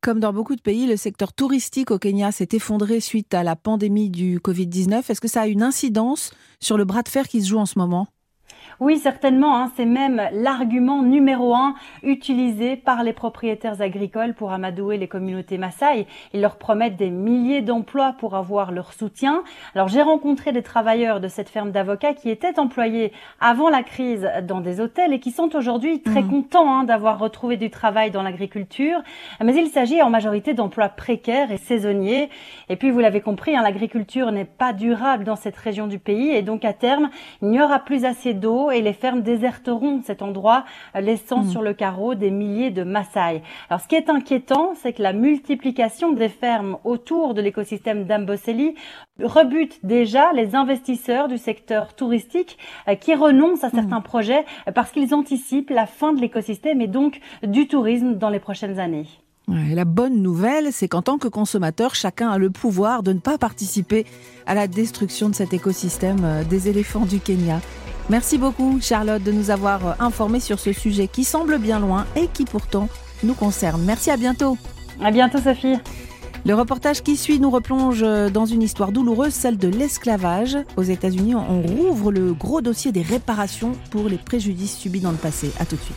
Comme dans beaucoup de pays, le secteur touristique au Kenya s'est effondré suite à la pandémie du Covid-19. Est-ce que ça a une incidence sur le bras de fer qui se joue en ce moment? Oui, certainement. Hein. c'est même l'argument numéro un utilisé par les propriétaires agricoles pour amadouer les communautés Maasai. Ils leur promettent des milliers d'emplois pour avoir leur soutien. Alors j'ai rencontré des travailleurs de cette ferme d'avocats qui étaient employés avant la crise dans des hôtels et qui sont aujourd'hui très mmh. contents hein, d'avoir retrouvé du travail dans l'agriculture. Mais il s'agit en majorité d'emplois précaires et saisonniers. Et puis vous l'avez compris, hein, l'agriculture n'est pas durable dans cette région du pays et donc à terme, il n'y aura plus assez d'eau et les fermes déserteront cet endroit, euh, laissant hmm. sur le carreau des milliers de Maasai. Alors ce qui est inquiétant, c'est que la multiplication des fermes autour de l'écosystème d'Amboseli rebute déjà les investisseurs du secteur touristique euh, qui renoncent à certains hmm. projets euh, parce qu'ils anticipent la fin de l'écosystème et donc du tourisme dans les prochaines années. la bonne nouvelle, c'est qu'en tant que consommateur, chacun a le pouvoir de ne pas participer à la destruction de cet écosystème des éléphants du Kenya. Merci beaucoup Charlotte de nous avoir euh, informés sur ce sujet qui semble bien loin et qui pourtant nous concerne. Merci à bientôt. À bientôt Sophie. Le reportage qui suit nous replonge euh, dans une histoire douloureuse, celle de l'esclavage. Aux États-Unis, on rouvre le gros dossier des réparations pour les préjudices subis dans le passé. À tout de suite.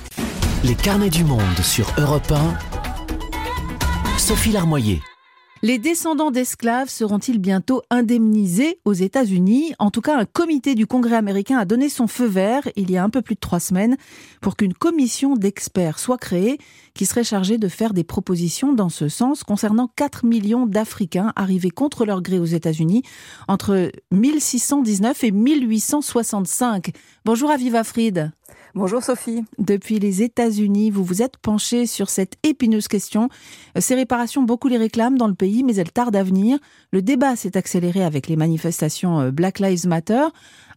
Les carnets du monde sur Europe 1. Sophie Larmoyer. Les descendants d'esclaves seront-ils bientôt indemnisés aux États-Unis? En tout cas, un comité du Congrès américain a donné son feu vert il y a un peu plus de trois semaines pour qu'une commission d'experts soit créée qui serait chargée de faire des propositions dans ce sens concernant 4 millions d'Africains arrivés contre leur gré aux États-Unis entre 1619 et 1865. Bonjour Aviva Fried. Bonjour Sophie. Depuis les États-Unis, vous vous êtes penchée sur cette épineuse question. Ces réparations, beaucoup les réclament dans le pays, mais elles tardent à venir. Le débat s'est accéléré avec les manifestations euh, Black Lives Matter.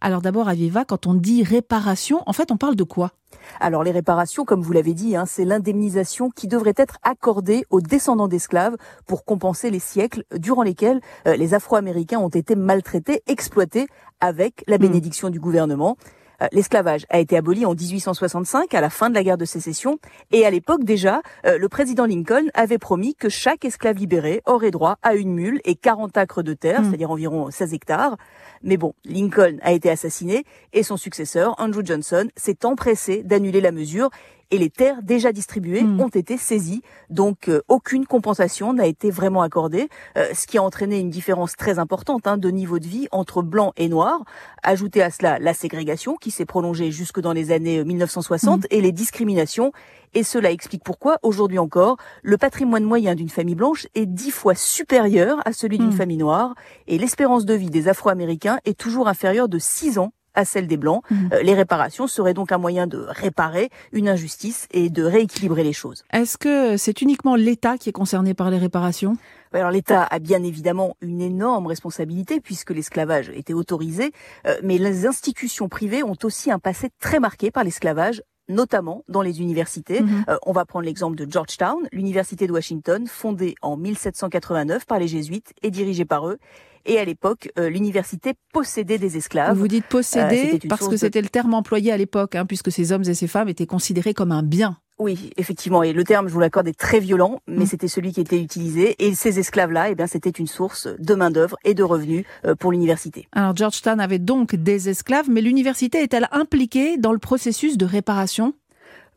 Alors d'abord, Aviva, quand on dit réparation, en fait, on parle de quoi? Alors les réparations, comme vous l'avez dit, hein, c'est l'indemnisation qui devrait être accordée aux descendants d'esclaves pour compenser les siècles durant lesquels euh, les Afro-Américains ont été maltraités, exploités avec la hmm. bénédiction du gouvernement. Euh, l'esclavage a été aboli en 1865 à la fin de la guerre de sécession et à l'époque déjà, euh, le président Lincoln avait promis que chaque esclave libéré aurait droit à une mule et 40 acres de terre, hmm. c'est-à-dire environ 16 hectares. Mais bon, Lincoln a été assassiné et son successeur, Andrew Johnson, s'est empressé d'annuler la mesure et les terres déjà distribuées hmm. ont été saisies. Donc euh, aucune compensation n'a été vraiment accordée, euh, ce qui a entraîné une différence très importante hein, de niveau de vie entre blanc et noir. Ajoutez à cela la ségrégation qui s'est prolongée jusque dans les années 1960 hmm. et les discriminations. Et cela explique pourquoi, aujourd'hui encore, le patrimoine moyen d'une famille blanche est dix fois supérieur à celui d'une hmm. famille noire et l'espérance de vie des Afro-Américains est toujours inférieure de six ans à celle des Blancs. Mhm. Euh, les réparations seraient donc un moyen de réparer une injustice et de rééquilibrer les choses. Est-ce que c'est uniquement l'État qui est concerné par les réparations? Alors l'État a bien évidemment une énorme responsabilité puisque l'esclavage était autorisé, euh, mais les institutions privées ont aussi un passé très marqué par l'esclavage notamment dans les universités. Mhm. Euh, on va prendre l'exemple de Georgetown, l'université de Washington, fondée en 1789 par les jésuites et dirigée par eux. Et à l'époque, euh, l'université possédait des esclaves. Vous dites posséder euh, parce que c'était le terme employé à l'époque, hein, puisque ces hommes et ces femmes étaient considérés comme un bien. Oui, effectivement, et le terme, je vous l'accorde, est très violent, mais mm. c'était celui qui était utilisé. Et ces esclaves-là, eh bien, c'était une source de main d'œuvre et de revenus euh, pour l'université. Alors, Georgetown avait donc des esclaves, mais l'université est-elle impliquée dans le processus de réparation?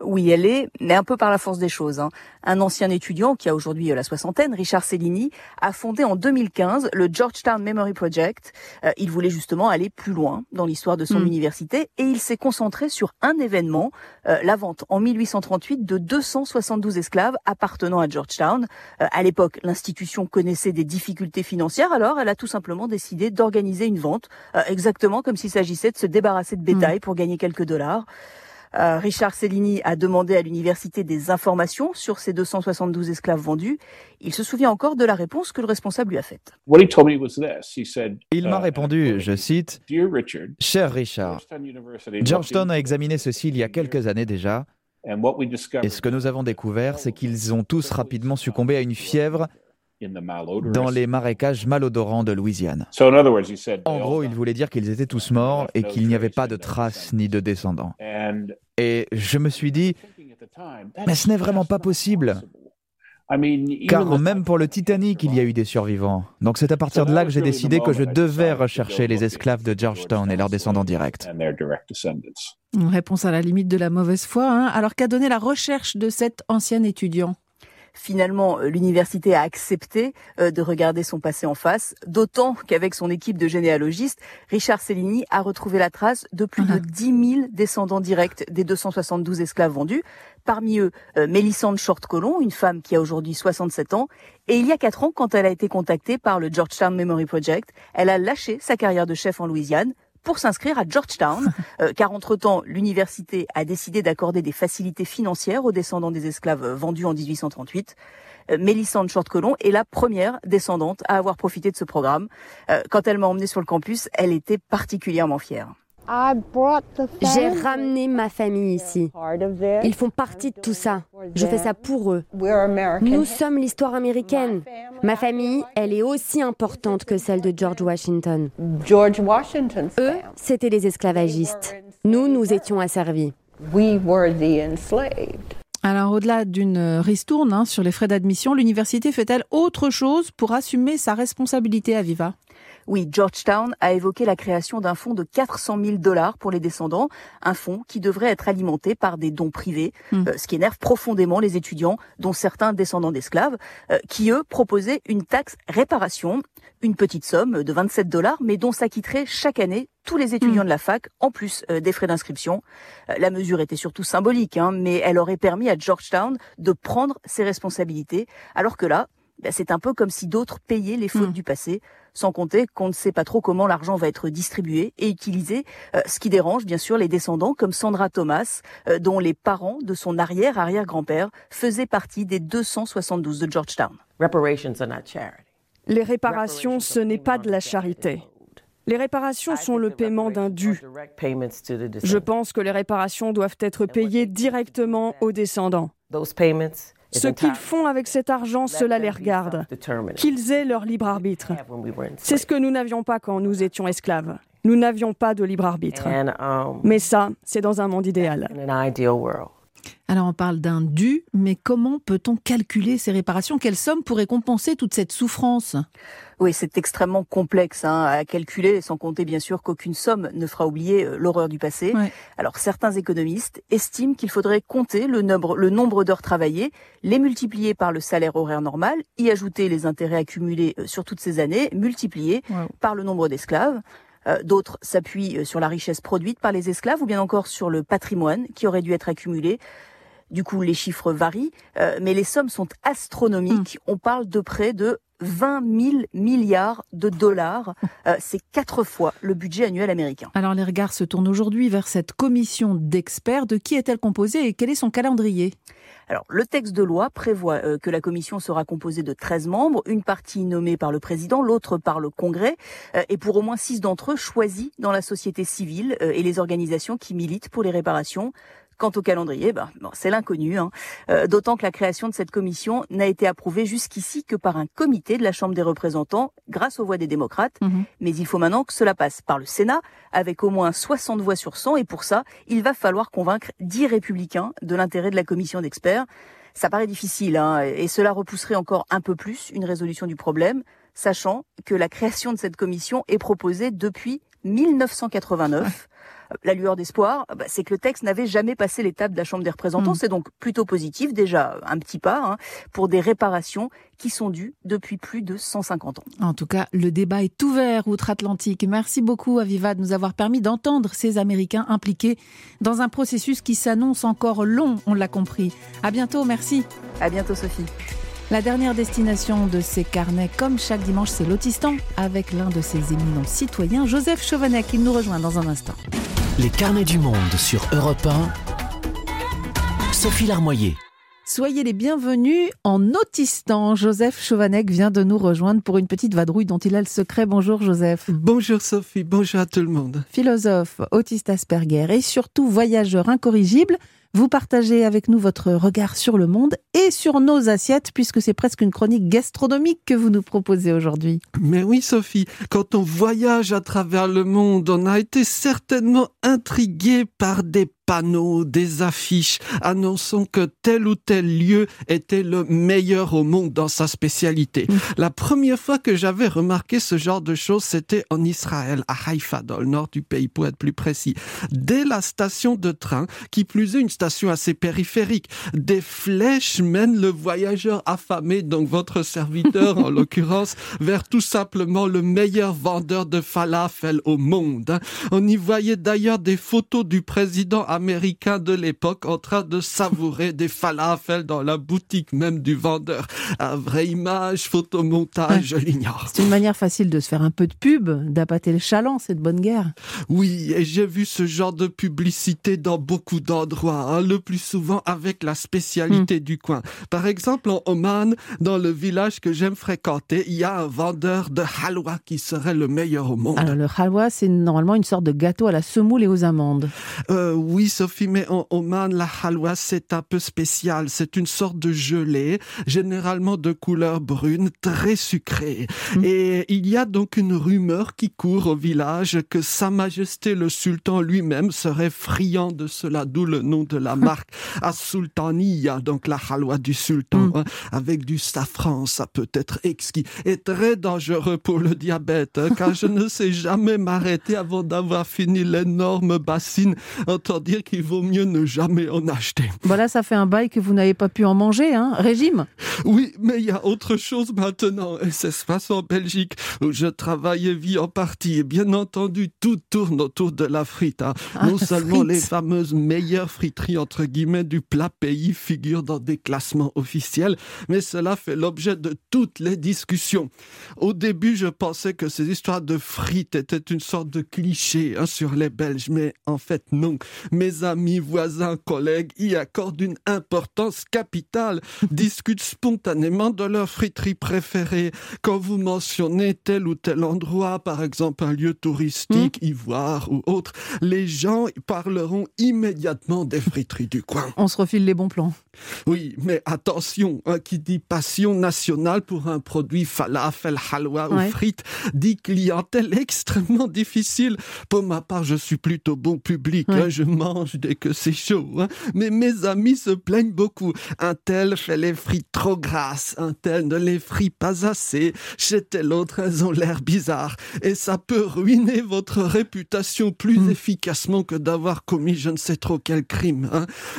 Oui, elle est, mais un peu par la force des choses. Hein. Un ancien étudiant, qui a aujourd'hui euh, la soixantaine, Richard Cellini, a fondé en 2015 le Georgetown Memory Project. Euh, il voulait justement aller plus loin dans l'histoire de son hmm. université et il s'est concentré sur un événement, euh, la vente en 1838 de 272 esclaves appartenant à Georgetown. à l'époque, l'institution connaissait des difficultés financières, alors elle a tout simplement décidé d'organiser une vente, exactement comme s'il s'agissait de se débarrasser de bétail hmm. pour gagner quelques dollars. Euh, Richard Cellini a demandé à l'université des informations sur ces 272 esclaves vendus. Il se souvient encore de la réponse que le responsable lui a faite. Il m'a uh, répondu, je cite, Cher Richard, Georgetown a examiné ceci il y a quelques années déjà. Et ce que nous avons découvert, c'est qu'ils ont tous rapidement succombé à une fièvre dans les marécages malodorants de Louisiane. En gros, il voulait dire qu'ils étaient tous morts et qu'il n'y avait pas de traces ni de descendants. Et je me suis dit, mais ce n'est vraiment pas possible. Car même pour le Titanic, il y a eu des survivants. Donc c'est à partir de là que j'ai décidé que je devais rechercher les esclaves de Georgetown et leurs descendants directs. Une réponse à la limite de la mauvaise foi. Hein. Alors qu'a donné la recherche de cet ancien étudiant? Finalement, euh, l'université a accepté euh, de regarder son passé en face, d'autant qu'avec son équipe de généalogistes, Richard Cellini a retrouvé la trace de plus de 10 000 descendants directs des 272 esclaves vendus. Parmi eux, euh, Mélissande Short-Colon, une femme qui a aujourd'hui 67 ans. Et il y a 4 ans, quand elle a été contactée par le Georgetown Memory Project, elle a lâché sa carrière de chef en Louisiane pour s'inscrire à Georgetown, euh, car entre-temps, l'université a décidé d'accorder des facilités financières aux descendants des esclaves vendus en 1838. Euh, Mélissande Short-Colon est la première descendante à avoir profité de ce programme. Euh, quand elle m'a emmenée sur le campus, elle était particulièrement fière. J'ai ramené ma famille ici. Ils font partie de tout ça. Je fais ça pour eux. Nous sommes l'histoire américaine. Ma famille, elle est aussi importante que celle de George Washington. Eux, c'était les esclavagistes. Nous, nous étions asservis. Alors, au-delà d'une ristourne hein, sur les frais d'admission, l'université fait-elle autre chose pour assumer sa responsabilité à Viva? Oui, Georgetown a évoqué la création d'un fonds de 400 000 dollars pour les descendants, un fonds qui devrait être alimenté par des dons privés, hmm. euh, ce qui énerve profondément les étudiants, dont certains descendants d'esclaves, euh, qui eux proposaient une taxe réparation, une petite somme de 27 dollars, mais dont s'acquitteraient chaque année tous les étudiants hmm. de la fac, en plus euh, des frais d'inscription. la mesure était surtout symbolique, hein, mais elle aurait permis à Georgetown de prendre ses responsabilités, alors que là, bah, c'est un peu comme si d'autres payaient les fautes hmm. du passé sans compter qu'on ne sait pas trop comment l'argent va être distribué et utilisé, euh, ce qui dérange bien sûr les descendants comme Sandra Thomas, euh, dont les parents de son arrière-arrière-grand-père faisaient partie des 272 de Georgetown. Les réparations, ce n'est pas de la charité. Les réparations sont le paiement d'un dû. Je pense que les réparations doivent être payées directement aux descendants. Ce qu'ils font avec cet argent, cela les regarde. Qu'ils aient leur libre arbitre. C'est ce que nous n'avions pas quand nous étions esclaves. Nous n'avions pas de libre arbitre. Um, Mais ça, c'est dans un monde idéal. Alors on parle d'un dû, mais comment peut-on calculer ces réparations? Quelle somme pourrait compenser toute cette souffrance? Oui, c'est extrêmement complexe hein, à calculer, sans compter bien sûr qu'aucune somme ne fera oublier euh, l'horreur du passé. Alors certains économistes estiment qu'il faudrait compter le nombre, le nombre d'heures travaillées, les multiplier par le salaire horaire normal, y ajouter les intérêts accumulés euh, sur toutes ces années, multipliés par le nombre d'esclaves. Euh, d'autres s'appuient sur la richesse produite par les esclaves ou bien encore sur le patrimoine qui aurait dû être accumulé. Du coup, les chiffres varient, euh, mais les sommes sont astronomiques. Hmm. On parle de près de 20 000 milliards de dollars. Euh, c'est quatre fois le budget annuel américain. Alors les regards se tournent aujourd'hui vers cette commission d'experts. De qui est-elle composée et quel est son calendrier? Alors, le texte de loi prévoit euh, que la commission sera composée de 13 membres, une partie nommée par le président, l'autre par le Congrès, et pour au moins six d'entre eux choisis dans la société civile et les organisations qui militent pour les réparations. Quant au calendrier, ben, c'est l'inconnu, hein. euh, d'autant que la création de cette commission n'a été approuvée jusqu'ici que par un comité de la Chambre des représentants grâce aux voix des démocrates. Mhm. Mais il faut maintenant que cela passe par le Sénat avec au moins 60 voix sur 100 et pour ça, il va falloir convaincre 10 républicains de l'intérêt de la commission d'experts. Ça paraît difficile hein, et cela repousserait encore un peu plus une résolution du problème, sachant que la création de cette commission est proposée depuis 1989. La lueur d'espoir, bah, c'est que le texte n'avait jamais passé l'étape de la Chambre des représentants. Hmm. C'est donc plutôt positif, déjà un petit pas, hein, pour des réparations qui sont dues depuis plus de 150 ans. En tout cas, le débat est ouvert outre-Atlantique. Merci beaucoup, Aviva, de nous avoir permis d'entendre ces Américains impliqués dans un processus qui s'annonce encore long, on l'a compris. À bientôt, merci. À bientôt, Sophie. La dernière destination de ces carnets, comme chaque dimanche, c'est Lotistan, avec l'un de ses éminents citoyens, Joseph Chauvenet, qui nous rejoint dans un instant. Les carnets du monde sur Europe 1. Sophie Larmoyer. Soyez les bienvenus en Autistan. Joseph Chauvanec vient de nous rejoindre pour une petite vadrouille dont il a le secret. Bonjour Joseph. Bonjour Sophie, bonjour à tout le monde. Philosophe, autiste Asperger et surtout voyageur incorrigible. Vous partagez avec nous votre regard sur le monde et sur nos assiettes, puisque c'est presque une chronique gastronomique que vous nous proposez aujourd'hui. Mais oui, Sophie, quand on voyage à travers le monde, on a été certainement intrigué par des panneaux, des affiches annonçant que tel ou tel lieu était le meilleur au monde dans sa spécialité. Mm. La première fois que j'avais remarqué ce genre de choses, c'était en Israël, à Haïfa, dans le nord du pays, pour être plus précis. Dès la station de train, qui plus est une station assez périphérique, des flèches mènent le voyageur affamé, donc votre serviteur en l'occurrence, vers tout simplement le meilleur vendeur de falafel au monde. On y voyait d'ailleurs des photos du président américain de l'époque en train de savourer des falafels dans la boutique même du vendeur. Un vrai image, photomontage, je l'ignore. C'est une manière facile de se faire un peu de pub, d'appâter le chaland, c'est de bonne guerre. Oui, et j'ai vu ce genre de publicité dans beaucoup d'endroits, hein, le plus souvent avec la spécialité hmm. du coin. Par exemple, en Oman, dans le village que j'aime fréquenter, il y a un vendeur de halwa qui serait le meilleur au monde. Alors le halwa, c'est normalement une sorte de gâteau à la semoule et aux amandes. Euh, oui, Sophie, mais en Oman, la halwa, c'est un peu spécial. C'est une sorte de gelée, généralement de couleur brune, très sucrée. Hmm. Et il y a donc une rumeur qui court au village que Sa Majesté le Sultan lui-même serait friand de cela, d'où le nom de la marque. à Sultaniya, donc la halwa du sultan, hmm. hein, avec du safran, ça peut être exquis et très dangereux pour le diabète, hein, car je ne sais jamais m'arrêter avant d'avoir fini l'énorme bassine. Autant dire qu'il vaut mieux ne jamais en acheter. Voilà, ça fait un bail que vous n'avez pas pu en manger, hein Régime Oui, mais il y a autre chose maintenant, et c'est ce passe en Belgique, où je travaille et vis en partie. Et bien entendu, tout tourne autour de la frite. Hein. Ah, non seulement les fameuses meilleures friteries, entre guillemets, du plat pays figurent dans des classements officiels, mais cela fait l'objet de toutes les discussions. Au début, je pensais que ces histoires de frites étaient une sorte de cliché hein, sur les Belges, mais en fait non. Mes amis, voisins, collègues y accordent une importance capitale, discutent spontanément de leur friterie préférée. Quand vous mentionnez tel ou tel endroit, par exemple un lieu touristique, hmm. Ivoire ou autre, les gens parleront immédiatement des friteries du coin. On se refile les bons plans. Oui, mais attention, hein, qui dit passion nationale pour un produit falafel, halwa ou frites, dit clientèle extrêmement difficile. Pour ma part, je suis plutôt bon public, hein, je mange dès que c'est chaud. Hein. Mais mes amis se plaignent beaucoup. Un tel fait les frites trop grasses, un tel ne les frit pas assez. Chez tel autre, elles ont l'air bizarres. Et ça peut ruiner votre réputation plus hmm. efficacement que d'avoir commis je ne sais trop quel crime.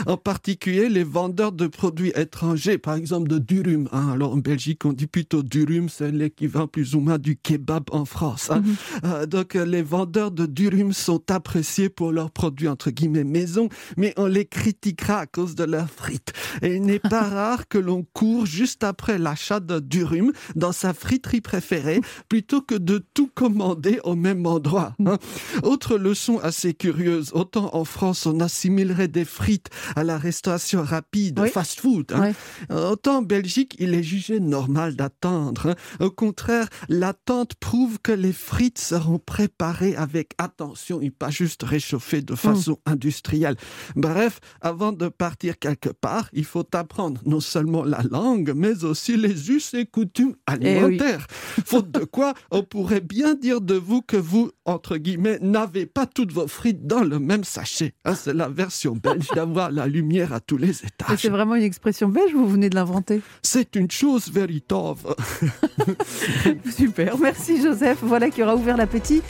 En particulier, les vendeurs de produits étrangers, par exemple de durum. Hein. Alors en Belgique, on dit plutôt durum, c'est l'équivalent plus ou moins du kebab en France. Hein. Mhm. Euh, donc les vendeurs de durum sont appréciés pour leurs produits entre guillemets maison, mais on les critiquera à cause de leurs frites. Et il n'est pas rare que l'on court juste après l'achat de durum dans sa friterie préférée plutôt que de tout commander au même endroit. Hein. Autre leçon assez curieuse, autant en France on assimilerait des frites à la restauration rapide fast-food. Hein. Autant en Belgique, il est jugé normal d'attendre. Hein. Au contraire, l'attente prouve que les frites seront préparées avec attention et pas juste réchauffées de façon hmm. industrielle. Bref, avant de partir quelque part, il faut apprendre non seulement la langue, mais aussi les us et coutumes eh alimentaires. Faute de quoi, on pourrait bien dire de vous que vous, entre guillemets, n'avez pas toutes vos frites dans le même sachet. Hein, c'est la version belge d'avoir la lumière à tous les étages. C'est vraiment une expression belge vous venez de l'inventer? C'est une chose véritable. Super, merci Joseph. Voilà qui aura ouvert l'appétit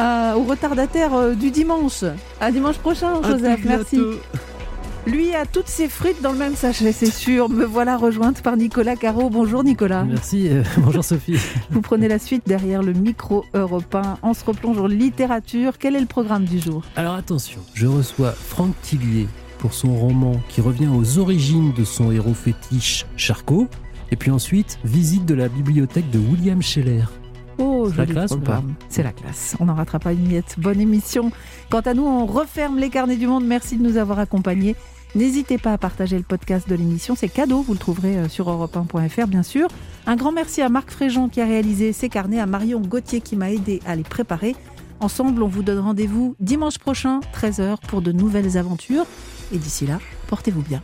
euh, au retardataire du dimanche. À dimanche prochain, Joseph. Merci. Lui a toutes ses frites dans le même sachet, c'est sûr. Me voilà rejointe par Nicolas Caro. Bonjour Nicolas. Merci, euh, bonjour Sophie. Vous prenez la suite derrière le micro européen. On se replonge en littérature. Quel est le programme du jour? Alors attention, je reçois Franck Tillier, pour son roman qui revient aux origines de son héros fétiche Charcot. Et puis ensuite, visite de la bibliothèque de William Scheller. Oh, c'est la classe C'est la classe. On n'en rattrape pas une miette. Bonne émission. Quant à nous, on referme les carnets du monde. Merci de nous avoir accompagnés. N'hésitez pas à partager le podcast de l'émission. C'est cadeau. Vous le trouverez euh, sur europe1.fr, bien sûr. Un grand merci à Marc Fréjean qui a réalisé ces carnets, à Marion Gauthier qui m'a aidé à les préparer. Ensemble, on vous donne rendez-vous dimanche prochain, 13h, pour de nouvelles aventures. Et d'ici là, portez-vous bien.